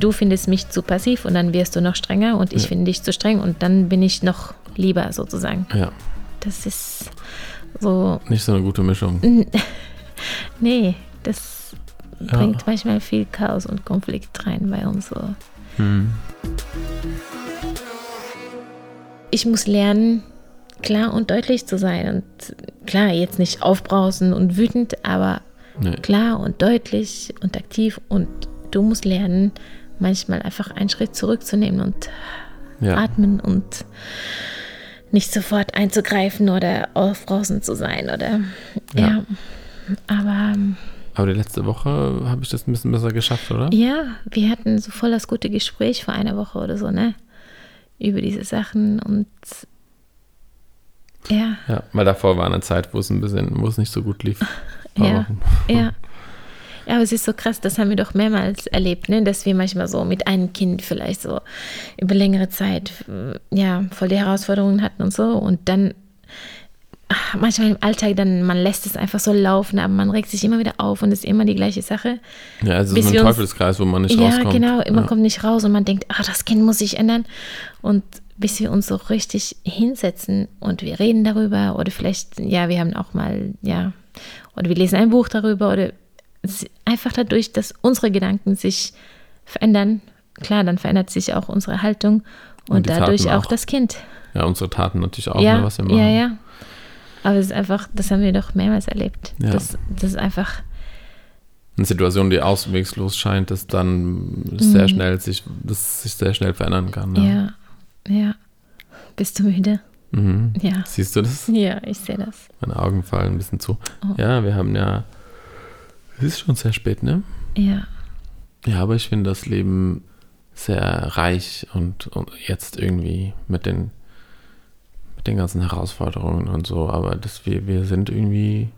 Speaker 2: Du findest mich zu passiv und dann wirst du noch strenger und ich ja. finde dich zu streng und dann bin ich noch lieber sozusagen.
Speaker 1: Ja.
Speaker 2: Das ist so.
Speaker 1: Nicht so eine gute Mischung. (laughs)
Speaker 2: nee, das ja. bringt manchmal viel Chaos und Konflikt rein bei uns so. Hm. Ich muss lernen, klar und deutlich zu sein. Und klar, jetzt nicht aufbrausen und wütend, aber nee. klar und deutlich und aktiv. Und du musst lernen, manchmal einfach einen Schritt zurückzunehmen und ja. atmen und nicht sofort einzugreifen oder aufbrausend zu sein oder ja. ja. Aber
Speaker 1: aber die letzte Woche habe ich das ein bisschen besser geschafft, oder?
Speaker 2: Ja, wir hatten so voll das gute Gespräch vor einer Woche oder so, ne? Über diese Sachen und ja.
Speaker 1: Ja, weil davor war eine Zeit, wo es ein bisschen, wo es nicht so gut lief. (laughs)
Speaker 2: ja, ja. Ja, (laughs) aber es ist so krass, das haben wir doch mehrmals erlebt, ne? dass wir manchmal so mit einem Kind vielleicht so über längere Zeit äh, ja voll die Herausforderungen hatten und so und dann ach, manchmal im Alltag dann man lässt es einfach so laufen, aber man regt sich immer wieder auf und es ist immer die gleiche Sache.
Speaker 1: Ja, es ist ein Teufelskreis, wo man nicht ja, rauskommt.
Speaker 2: Genau, ja, genau, man kommt nicht raus und man denkt, ach, das Kind muss sich ändern und bis wir uns so richtig hinsetzen und wir reden darüber oder vielleicht, ja, wir haben auch mal, ja, oder wir lesen ein Buch darüber oder einfach dadurch, dass unsere Gedanken sich verändern, klar, dann verändert sich auch unsere Haltung und, und dadurch auch, auch, das Kind.
Speaker 1: Ja, unsere Taten natürlich auch,
Speaker 2: ja,
Speaker 1: ne, was wir machen.
Speaker 2: Ja, ja. Aber es ist einfach, das haben wir doch mehrmals erlebt. Ja. Das, das ist einfach.
Speaker 1: Eine Situation, die auswegslos scheint, dass dann mhm. sehr schnell sich, das sich sehr schnell verändern kann.
Speaker 2: Ne? Ja, ja. Bist du müde?
Speaker 1: Mhm.
Speaker 2: Ja.
Speaker 1: Siehst du das?
Speaker 2: Ja, ich sehe das.
Speaker 1: Meine Augen fallen ein bisschen zu. Oh. Ja, wir haben ja es ist schon sehr spät, ne?
Speaker 2: Ja.
Speaker 1: Ja, aber ich finde das Leben sehr reich und, und, jetzt irgendwie mit den, mit den ganzen Herausforderungen und so, aber das, wir, wir sind irgendwie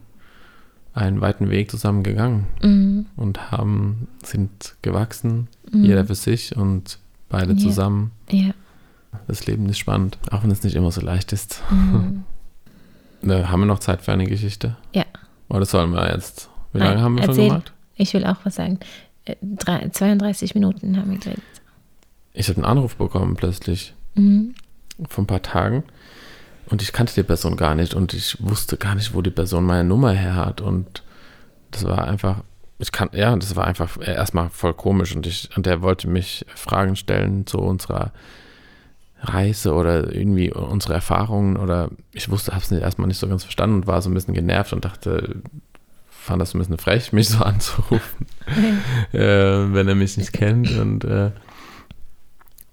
Speaker 1: einen weiten Weg zusammen gegangen mhm. und haben, sind gewachsen, mhm. jeder für sich und beide ja. zusammen.
Speaker 2: Ja.
Speaker 1: Das Leben ist spannend, auch wenn es nicht immer so leicht ist. Mhm. (laughs) haben wir noch Zeit für eine Geschichte?
Speaker 2: Ja.
Speaker 1: Oder sollen wir jetzt wie lange haben wir erzähl, schon gemacht?
Speaker 2: Ich will auch was sagen. 32 äh, Minuten haben wir geredet.
Speaker 1: Ich habe einen Anruf bekommen plötzlich.
Speaker 2: Mhm.
Speaker 1: Vor ein paar Tagen. Und ich kannte die Person gar nicht und ich wusste gar nicht, wo die Person meine Nummer her hat. Und das war einfach, ich kann, ja, das war einfach erstmal voll komisch. Und ich, und er wollte mich Fragen stellen zu unserer Reise oder irgendwie unsere Erfahrungen oder ich wusste, habe es erstmal nicht so ganz verstanden und war so ein bisschen genervt und dachte, fand das ein bisschen frech, mich so (laughs) anzurufen, (laughs) äh, wenn er mich nicht kennt und, äh,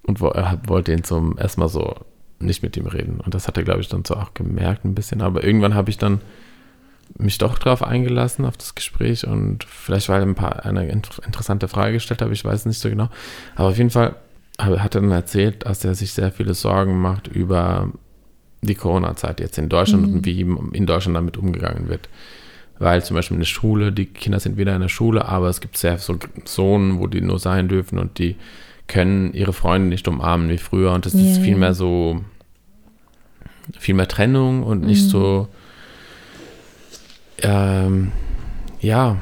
Speaker 1: und wo, er wollte ihn zum erstmal so nicht mit ihm reden. Und das hat er, glaube ich, dann so auch gemerkt ein bisschen. Aber irgendwann habe ich dann mich doch drauf eingelassen, auf das Gespräch und vielleicht, weil er ein paar, eine interessante Frage gestellt habe, ich weiß nicht so genau. Aber auf jeden Fall hat er dann erzählt, dass er sich sehr viele Sorgen macht über die Corona-Zeit jetzt in Deutschland mhm. und wie in Deutschland damit umgegangen wird weil zum Beispiel in der Schule, die Kinder sind wieder in der Schule, aber es gibt sehr so Zonen, wo die nur sein dürfen und die können ihre Freunde nicht umarmen wie früher und das yeah. ist viel mehr so, viel mehr Trennung und nicht mhm. so, ähm, ja,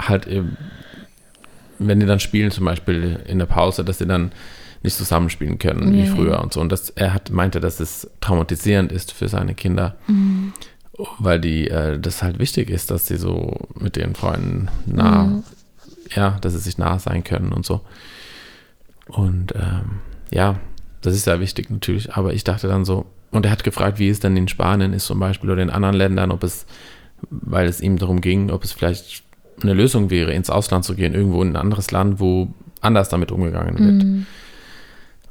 Speaker 1: halt, wenn die dann spielen, zum Beispiel in der Pause, dass sie dann nicht zusammenspielen können yeah. wie früher und so. Und das, er hat, meinte, dass es traumatisierend ist für seine Kinder.
Speaker 2: Mhm
Speaker 1: weil die äh, das halt wichtig ist, dass sie so mit ihren Freunden nah, mhm. ja, dass sie sich nah sein können und so. Und ähm, ja, das ist ja wichtig natürlich, aber ich dachte dann so, und er hat gefragt, wie es denn in Spanien ist zum Beispiel oder in anderen Ländern, ob es, weil es ihm darum ging, ob es vielleicht eine Lösung wäre, ins Ausland zu gehen, irgendwo in ein anderes Land, wo anders damit umgegangen wird. Mhm.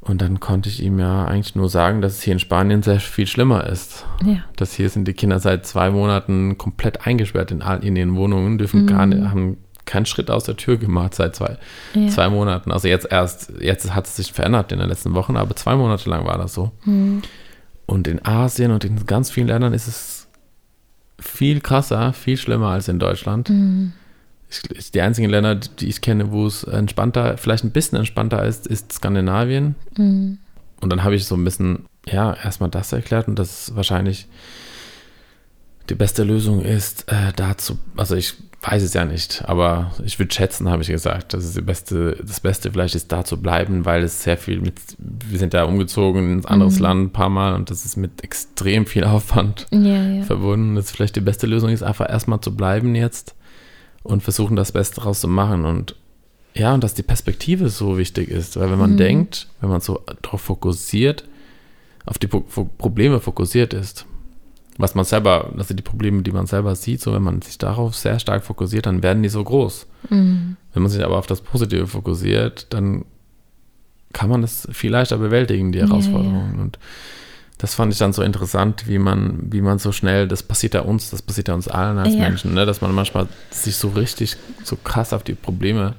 Speaker 1: Und dann konnte ich ihm ja eigentlich nur sagen, dass es hier in Spanien sehr viel schlimmer ist.
Speaker 2: Ja.
Speaker 1: Dass hier sind die Kinder seit zwei Monaten komplett eingesperrt in, all, in ihren Wohnungen, dürfen mhm. gar nicht, haben keinen Schritt aus der Tür gemacht seit zwei,
Speaker 2: Ja.
Speaker 1: zwei Monaten. Also jetzt erst, jetzt hat es sich verändert in den letzten Wochen, aber zwei Monate lang war das so.
Speaker 2: Mhm.
Speaker 1: Und in Asien und in ganz vielen Ländern ist es viel krasser, viel schlimmer als in Deutschland.
Speaker 2: Mhm.
Speaker 1: Ich, die einzigen Länder, die ich kenne, wo es entspannter, vielleicht ein bisschen entspannter ist, ist Skandinavien.
Speaker 2: Mhm.
Speaker 1: Und dann habe ich so ein bisschen, ja, erstmal das erklärt und das ist wahrscheinlich die beste Lösung ist, äh, dazu, also ich weiß es ja nicht, aber ich würde schätzen, habe ich gesagt, dass es die beste, das Beste vielleicht ist, da zu bleiben, weil es sehr viel mit, wir sind ja umgezogen ins anderes
Speaker 2: Mhm.
Speaker 1: Land ein paar Mal und das ist mit extrem viel Aufwand
Speaker 2: Ja, ja.
Speaker 1: verbunden. Das vielleicht die beste Lösung ist, einfach erstmal zu bleiben jetzt und versuchen, das Beste daraus zu machen und ja, und dass die Perspektive so wichtig ist, weil wenn man
Speaker 2: Mhm.
Speaker 1: denkt, wenn man so darauf fokussiert, auf die Pro- Probleme fokussiert ist, was man selber, also die Probleme, die man selber sieht, so wenn man sich darauf sehr stark fokussiert, dann werden die so groß.
Speaker 2: Mhm.
Speaker 1: Wenn man sich aber auf das Positive fokussiert, dann kann man das viel leichter bewältigen, die
Speaker 2: Ja,
Speaker 1: Herausforderungen. Und das fand ich dann so interessant, wie man, wie man so schnell, das passiert ja uns, das passiert ja uns allen als
Speaker 2: Ja.
Speaker 1: Menschen, ne? dass man manchmal sich so richtig, so krass auf die Probleme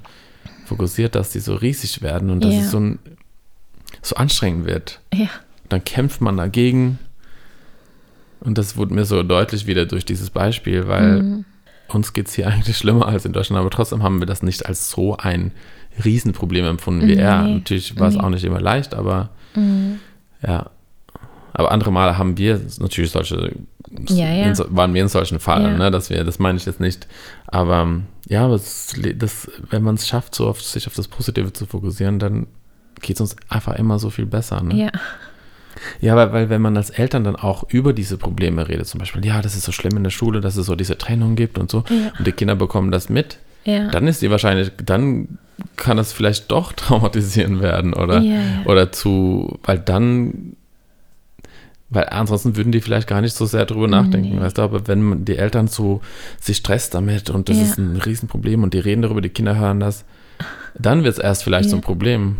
Speaker 1: fokussiert, dass die so riesig werden und dass
Speaker 2: Ja.
Speaker 1: es so, ein, so anstrengend wird.
Speaker 2: Ja.
Speaker 1: Dann kämpft man dagegen. Und das wurde mir so deutlich wieder durch dieses Beispiel, weil
Speaker 2: Mhm.
Speaker 1: uns geht es hier (laughs) eigentlich schlimmer als in Deutschland, aber trotzdem haben wir das nicht als so ein Riesenproblem empfunden wie er.
Speaker 2: Nee,
Speaker 1: Natürlich war es
Speaker 2: nee.
Speaker 1: auch nicht immer leicht, aber
Speaker 2: Mhm.
Speaker 1: ja. Aber andere Male haben wir natürlich solche,
Speaker 2: Ja, ja.
Speaker 1: In, waren wir in solchen Fallen,
Speaker 2: Ja.
Speaker 1: ne, dass wir, das meine ich jetzt nicht. Aber ähm, ja, es, das, wenn man es schafft, so auf sich auf das Positive zu fokussieren, dann geht es uns einfach immer so viel besser. Ne?
Speaker 2: Ja.
Speaker 1: Ja, weil, weil wenn man als Eltern dann auch über diese Probleme redet, zum Beispiel, ja, das ist so schlimm in der Schule, dass es so diese Trennung gibt und so,
Speaker 2: Ja.
Speaker 1: und die Kinder bekommen das mit,
Speaker 2: Ja.
Speaker 1: dann ist die wahrscheinlich, dann kann das vielleicht doch (laughs) traumatisieren werden oder,
Speaker 2: ja.
Speaker 1: oder zu, weil dann, weil ansonsten würden die vielleicht gar nicht so sehr drüber nachdenken,
Speaker 2: Nee.
Speaker 1: weißt du, aber wenn die Eltern so sich stresst damit und das
Speaker 2: Ja.
Speaker 1: ist ein Riesenproblem und die reden darüber, die Kinder hören das, dann wird es erst vielleicht so ein
Speaker 2: Ja.
Speaker 1: Problem.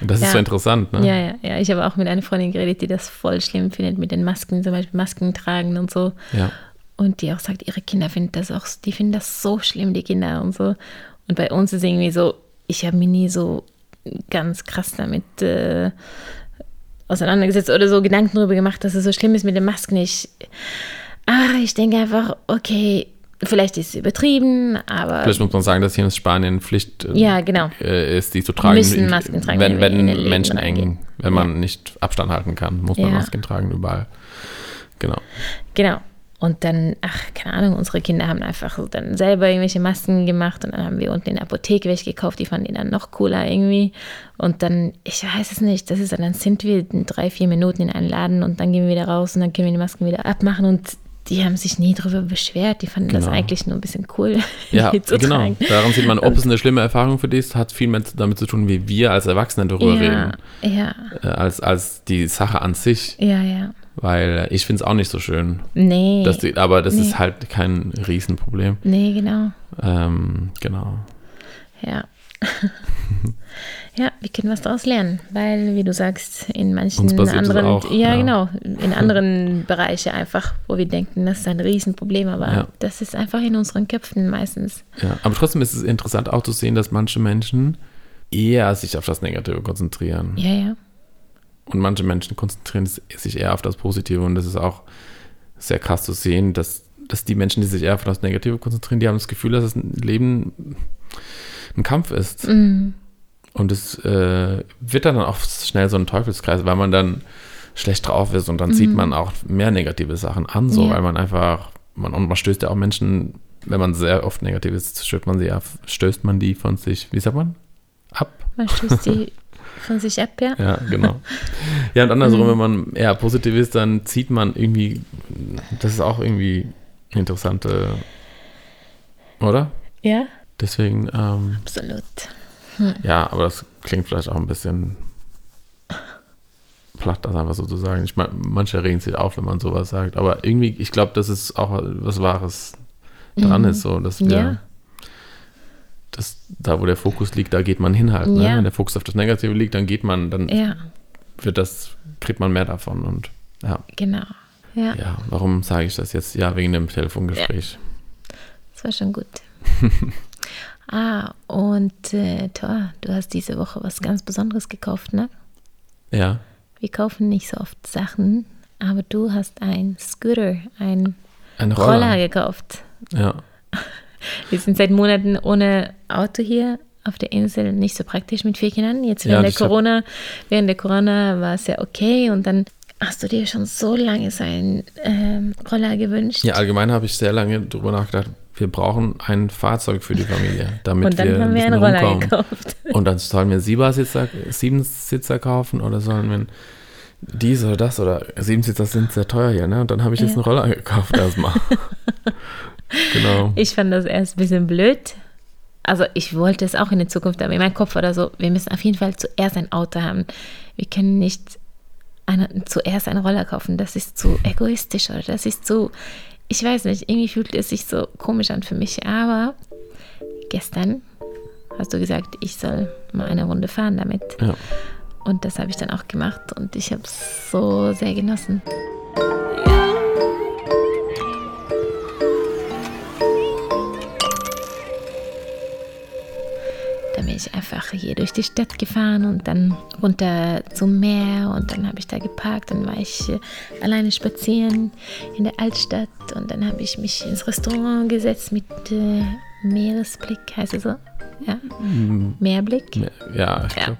Speaker 1: Und das ist
Speaker 2: Ja.
Speaker 1: so interessant, ne?
Speaker 2: Ja, ja, ja. Ich habe auch mit einer Freundin geredet, die das voll schlimm findet mit den Masken, zum Beispiel Masken tragen und so.
Speaker 1: ja.
Speaker 2: Und die auch sagt, ihre Kinder finden das auch, die finden das so schlimm, die Kinder und so. Und bei uns ist irgendwie so, ich habe mich nie so ganz krass damit äh, auseinandergesetzt oder so Gedanken darüber gemacht, dass es so schlimm ist mit den Masken. Ich, ach, ich denke einfach, okay, vielleicht ist es übertrieben, aber
Speaker 1: Vielleicht muss man sagen, dass hier in Spanien Pflicht äh,
Speaker 2: Ja, genau.
Speaker 1: äh, ist, die zu tragen.
Speaker 2: Müssen Masken tragen,
Speaker 1: wenn,
Speaker 2: wenn
Speaker 1: Menschen eng, wenn man
Speaker 2: Ja.
Speaker 1: nicht Abstand halten kann, muss man
Speaker 2: Ja.
Speaker 1: Masken tragen überall. Genau.
Speaker 2: Genau. Und dann, ach, keine Ahnung, unsere Kinder haben einfach so dann selber irgendwelche Masken gemacht und dann haben wir unten in der Apotheke welche gekauft, die fanden die dann noch cooler irgendwie. Und dann, ich weiß es nicht, das ist dann, dann sind wir in drei, vier Minuten in einen Laden und dann gehen wir wieder raus und dann können wir die Masken wieder abmachen und die haben sich nie darüber beschwert, die fanden das
Speaker 1: Genau.
Speaker 2: eigentlich nur ein bisschen cool, (laughs)
Speaker 1: Ja, genau.
Speaker 2: tragen.
Speaker 1: Daran sieht man, ob es eine schlimme Erfahrung für dich ist, hat viel mehr damit zu tun, wie wir als Erwachsene darüber
Speaker 2: Ja,
Speaker 1: reden,
Speaker 2: ja,
Speaker 1: äh, als, als die Sache an sich.
Speaker 2: ja, ja.
Speaker 1: Weil ich finde es auch nicht so schön.
Speaker 2: Nee,
Speaker 1: die, aber das
Speaker 2: Nee.
Speaker 1: ist halt kein Riesenproblem.
Speaker 2: nee, genau.
Speaker 1: Ähm, genau.
Speaker 2: Ja. (laughs) ja, wir können was daraus lernen, weil, wie du sagst, in manchen
Speaker 1: das
Speaker 2: anderen,
Speaker 1: auch,
Speaker 2: ja,
Speaker 1: ja.
Speaker 2: genau, in anderen Bereiche einfach, wo wir denken, das ist ein Riesenproblem, aber
Speaker 1: Ja.
Speaker 2: das ist einfach in unseren Köpfen meistens.
Speaker 1: Ja, aber trotzdem ist es interessant auch zu sehen, dass manche Menschen eher sich auf das Negative konzentrieren.
Speaker 2: Ja, ja,
Speaker 1: Und manche Menschen konzentrieren sich eher auf das Positive. Und das ist auch sehr krass zu sehen, dass, dass die Menschen, die sich eher auf das Negative konzentrieren, die haben das Gefühl, dass das Leben ein Kampf ist.
Speaker 2: Mhm.
Speaker 1: Und es äh, wird dann auch schnell so ein Teufelskreis, weil man dann schlecht drauf ist und dann sieht man auch mehr negative Sachen an, so,
Speaker 2: Mhm. Ja.
Speaker 1: weil man einfach, man, und man stößt ja auch Menschen, wenn man sehr oft negativ ist, stößt man sie auf, stößt man die von sich, wie sagt man? Ab.
Speaker 2: man stößt die von sich ab, ja.
Speaker 1: Ja, genau. Ja, und andersrum, wenn man eher positiv ist, dann zieht man irgendwie, das ist auch irgendwie eine interessante, oder?
Speaker 2: Ja,
Speaker 1: Deswegen, ähm,
Speaker 2: absolut.
Speaker 1: ja, aber das klingt vielleicht auch ein bisschen platt, das einfach so zu sagen. Ich meine, manche regen sich auf, wenn man sowas sagt, aber irgendwie, ich glaube, dass es auch was Wahres dran
Speaker 2: Mhm.
Speaker 1: ist, so, dass wir,
Speaker 2: Ja.
Speaker 1: Dass da, wo der Fokus liegt, da geht man hin halt. Ne?
Speaker 2: Ja.
Speaker 1: Wenn der Fokus auf das Negative liegt, dann geht man, dann
Speaker 2: Ja,
Speaker 1: wird das, kriegt man mehr davon und ja.
Speaker 2: genau. Ja,
Speaker 1: Ja, warum sage ich das jetzt? Ja, wegen dem Telefongespräch.
Speaker 2: das war schon gut. (laughs) Ah, und äh, Thor, du hast diese Woche was ganz Besonderes gekauft, ne?
Speaker 1: Ja.
Speaker 2: Wir kaufen nicht so oft Sachen, aber du hast ein Scooter, ein
Speaker 1: Ein
Speaker 2: Roller,
Speaker 1: Roller.
Speaker 2: gekauft.
Speaker 1: Ja. (laughs)
Speaker 2: Wir sind seit Monaten ohne Auto hier auf der Insel, nicht so praktisch mit vier Kindern. Jetzt
Speaker 1: Ja,
Speaker 2: während
Speaker 1: und
Speaker 2: der Corona, während der Corona war es ja okay und dann hast du dir schon so lange so einen ähm, Roller gewünscht.
Speaker 1: Ja, allgemein habe ich sehr lange drüber nachgedacht, wir brauchen ein Fahrzeug für die Familie, (laughs) damit
Speaker 2: und dann
Speaker 1: wir
Speaker 2: haben wir einen Roller
Speaker 1: rumkommen.
Speaker 2: gekauft. (laughs)
Speaker 1: Und dann sollen wir Siebersitzer, Siebensitzer kaufen oder sollen wir dies oder das oder Siebensitzer sind sehr teuer hier, ne? Und dann habe ich jetzt
Speaker 2: Ja.
Speaker 1: einen Roller gekauft erstmal. (laughs) genau.
Speaker 2: Ich fand das erst ein bisschen blöd. Also ich wollte es auch in der Zukunft, aber in meinem Kopf oder so, wir müssen auf jeden Fall zuerst ein Auto haben. Wir können nicht eine, zuerst einen Roller kaufen. Das ist zu egoistisch oder das ist zu, ich weiß nicht, irgendwie fühlt es sich so komisch an für mich. Aber gestern hast du gesagt, ich soll mal eine Runde fahren damit.
Speaker 1: Ja.
Speaker 2: Und das habe ich dann auch gemacht und ich habe es so sehr genossen. Dann ich einfach hier durch die Stadt gefahren und dann runter zum Meer und dann habe ich da geparkt. Dann war ich äh, alleine spazieren in der Altstadt und dann habe ich mich ins Restaurant gesetzt mit äh, Meeresblick, heißt es so? Ja, Meerblick.
Speaker 1: Ja,
Speaker 2: Ja.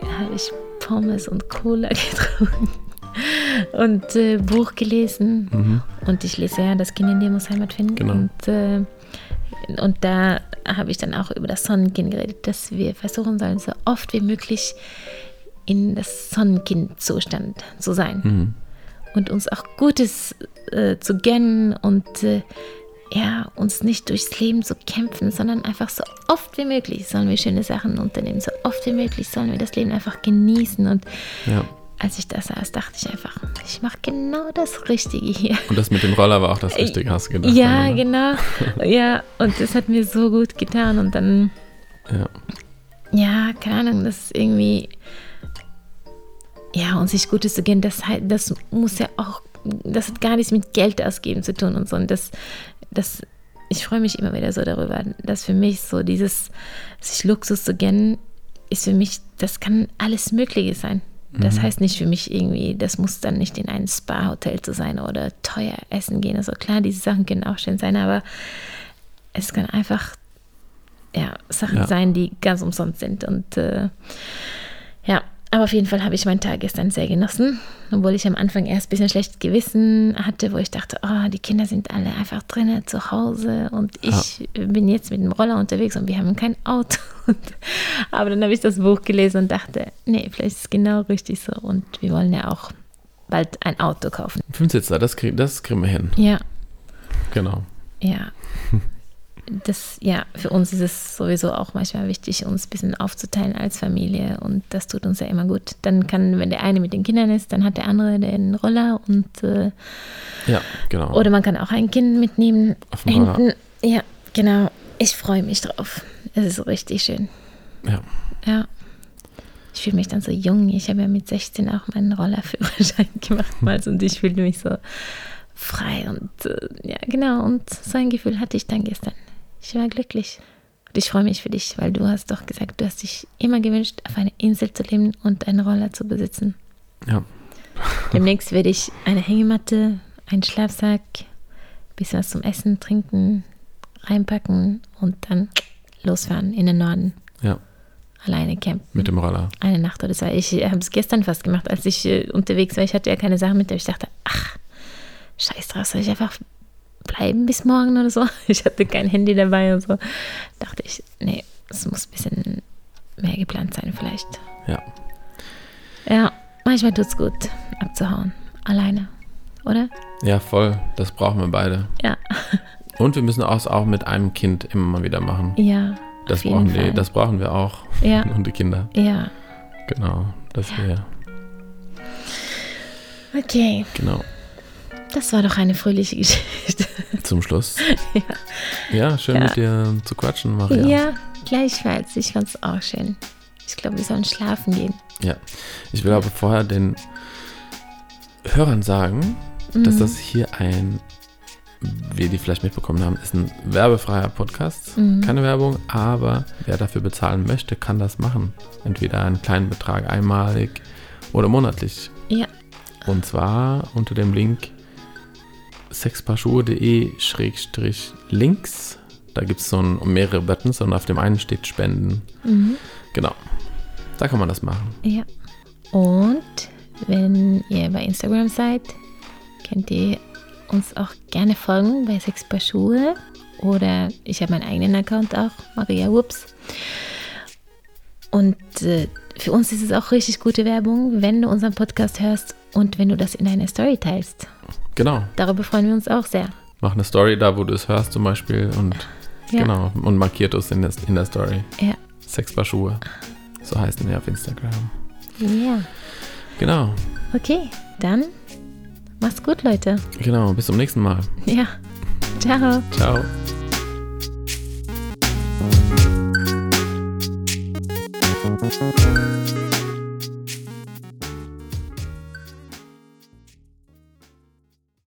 Speaker 2: Da (laughs) habe ich Pommes und Cola (laughs) getrunken und äh, Buch gelesen. Und ich lese ja das Kind in dir muss Heimat finden.
Speaker 1: Genau.
Speaker 2: Und, äh, und da habe ich dann auch über das Sonnenkind geredet, dass wir versuchen sollen, so oft wie möglich in das Sonnenkind-Zustand zu sein. Und uns auch Gutes äh, zu gönnen und äh, ja, uns nicht durchs Leben zu kämpfen, sondern einfach so oft wie möglich sollen wir schöne Sachen unternehmen. So oft wie möglich sollen wir das Leben einfach genießen. Und
Speaker 1: ja.
Speaker 2: Als ich das saß, dachte ich einfach, ich mache genau das Richtige hier.
Speaker 1: Und das mit dem Roller war auch das Richtige, hast du gedacht.
Speaker 2: ja,
Speaker 1: dann,
Speaker 2: genau. (laughs) Ja, und das hat mir so gut getan. Und dann,
Speaker 1: Ja.
Speaker 2: ja, keine Ahnung, das ist irgendwie, ja, und sich Gutes zu gönnen, das, halt- das muss ja auch, das hat gar nichts mit Geld ausgeben zu tun und so. Und das, das, ich freue mich immer wieder so darüber, dass für mich so dieses, sich Luxus zu gönnen, ist für mich, das kann alles Mögliche sein. Das heißt nicht für mich irgendwie, das muss dann nicht in ein Spa-Hotel zu sein oder teuer essen gehen. Also klar, diese Sachen können auch schön sein, aber es kann einfach ja, Sachen
Speaker 1: Ja.
Speaker 2: sein, die ganz umsonst sind. Und äh, aber auf jeden Fall habe ich meinen Tag gestern sehr genossen, obwohl ich am Anfang erst ein bisschen schlechtes Gewissen hatte, wo ich dachte, oh, die Kinder sind alle einfach drinnen zu Hause und ich bin jetzt mit dem Roller unterwegs und wir haben kein Auto. Und, (laughs) aber dann habe ich das Buch gelesen und dachte, nee, vielleicht ist es genau richtig so und wir wollen ja auch bald ein Auto kaufen.
Speaker 1: Fünfsitzer, das, krieg, das kriegen wir hin.
Speaker 2: Ja,
Speaker 1: Genau.
Speaker 2: ja. Das, ja, für uns ist es sowieso auch manchmal wichtig, uns ein bisschen aufzuteilen als Familie und das tut uns ja immer gut. Dann kann, wenn der eine mit den Kindern ist, dann hat der andere den Roller und äh,
Speaker 1: Ja, genau.
Speaker 2: oder man kann auch ein Kind mitnehmen.
Speaker 1: Auf dem Roller.
Speaker 2: hinten. Ja, genau. Ich freue mich drauf. Es ist richtig schön.
Speaker 1: ja.
Speaker 2: Ja. Ich fühle mich dann so jung. Ich habe ja mit 16 auch meinen Rollerführerschein (laughs) gemacht mal und ich fühlte mich so frei und äh, ja, genau. Und so ein Gefühl hatte ich dann gestern. Ich war glücklich. Und ich freue mich für dich, weil du hast doch gesagt, du hast dich immer gewünscht, auf einer Insel zu leben und einen Roller zu besitzen.
Speaker 1: ja. (laughs)
Speaker 2: Demnächst werde ich eine Hängematte, einen Schlafsack, bisschen was zum Essen, Trinken, reinpacken und dann losfahren in den Norden.
Speaker 1: Ja,
Speaker 2: Alleine campen.
Speaker 1: mit dem Roller.
Speaker 2: Eine Nacht oder zwei. Ich habe es gestern fast gemacht, als ich äh, unterwegs war. Ich hatte ja keine Sachen mit, aber ich dachte, ach, scheiß drauf, soll ich einfach bleiben bis morgen oder so? (laughs) Ich hatte kein Handy dabei und so. Dachte ich, nee, es muss ein bisschen mehr geplant sein vielleicht.
Speaker 1: Ja.
Speaker 2: Ja, manchmal tut es gut, abzuhauen. Alleine, oder?
Speaker 1: Ja, voll. Das brauchen wir beide.
Speaker 2: Ja, (laughs)
Speaker 1: Und wir müssen auch, auch mit einem Kind immer mal wieder machen.
Speaker 2: ja.
Speaker 1: Das brauchen, die,
Speaker 2: Fall.
Speaker 1: das brauchen wir auch.
Speaker 2: Ja. (laughs)
Speaker 1: Und die Kinder.
Speaker 2: Ja,
Speaker 1: Genau. Das wir,
Speaker 2: okay.
Speaker 1: genau.
Speaker 2: Das war doch eine fröhliche Geschichte.
Speaker 1: Zum Schluss. Ja, schön
Speaker 2: Ja.
Speaker 1: mit dir zu quatschen, Maria.
Speaker 2: Ja, gleichfalls. Ich fand es auch schön. Ich glaube, wir sollen schlafen gehen.
Speaker 1: Ja. Ich will aber vorher den Hörern sagen,
Speaker 2: Mhm.
Speaker 1: dass das hier ein wie die vielleicht mitbekommen haben, ist ein werbefreier Podcast.
Speaker 2: Mhm.
Speaker 1: Keine Werbung, aber wer dafür bezahlen möchte, kann das machen. Entweder einen kleinen Betrag einmalig oder monatlich.
Speaker 2: Ja.
Speaker 1: Und zwar unter dem Link sexpaarschuhe.de-links. Da gibt es so ein, mehrere Buttons und auf dem einen steht Spenden.
Speaker 2: Mhm.
Speaker 1: Genau. Da kann man das machen.
Speaker 2: Ja. Und wenn ihr bei Instagram seid, könnt ihr uns auch gerne folgen bei Sex Paar Schuhe. Oder ich habe meinen eigenen Account auch, Maria Whoops. Und äh, für uns ist es auch richtig gute Werbung, wenn du unseren Podcast hörst und wenn du das in deiner Story teilst.
Speaker 1: Genau.
Speaker 2: Darüber freuen wir uns auch sehr.
Speaker 1: Mach eine Story da, wo du es hörst zum Beispiel und
Speaker 2: Ja.
Speaker 1: genau und markiert uns in der, in der Story.
Speaker 2: Ja.
Speaker 1: Sechs Paar Schuhe. So heißen wir auf Instagram.
Speaker 2: Ja.
Speaker 1: Genau.
Speaker 2: Okay, dann mach's gut, Leute.
Speaker 1: Genau. Bis zum nächsten Mal.
Speaker 2: Ja. Ciao.
Speaker 1: Ciao.
Speaker 3: Thank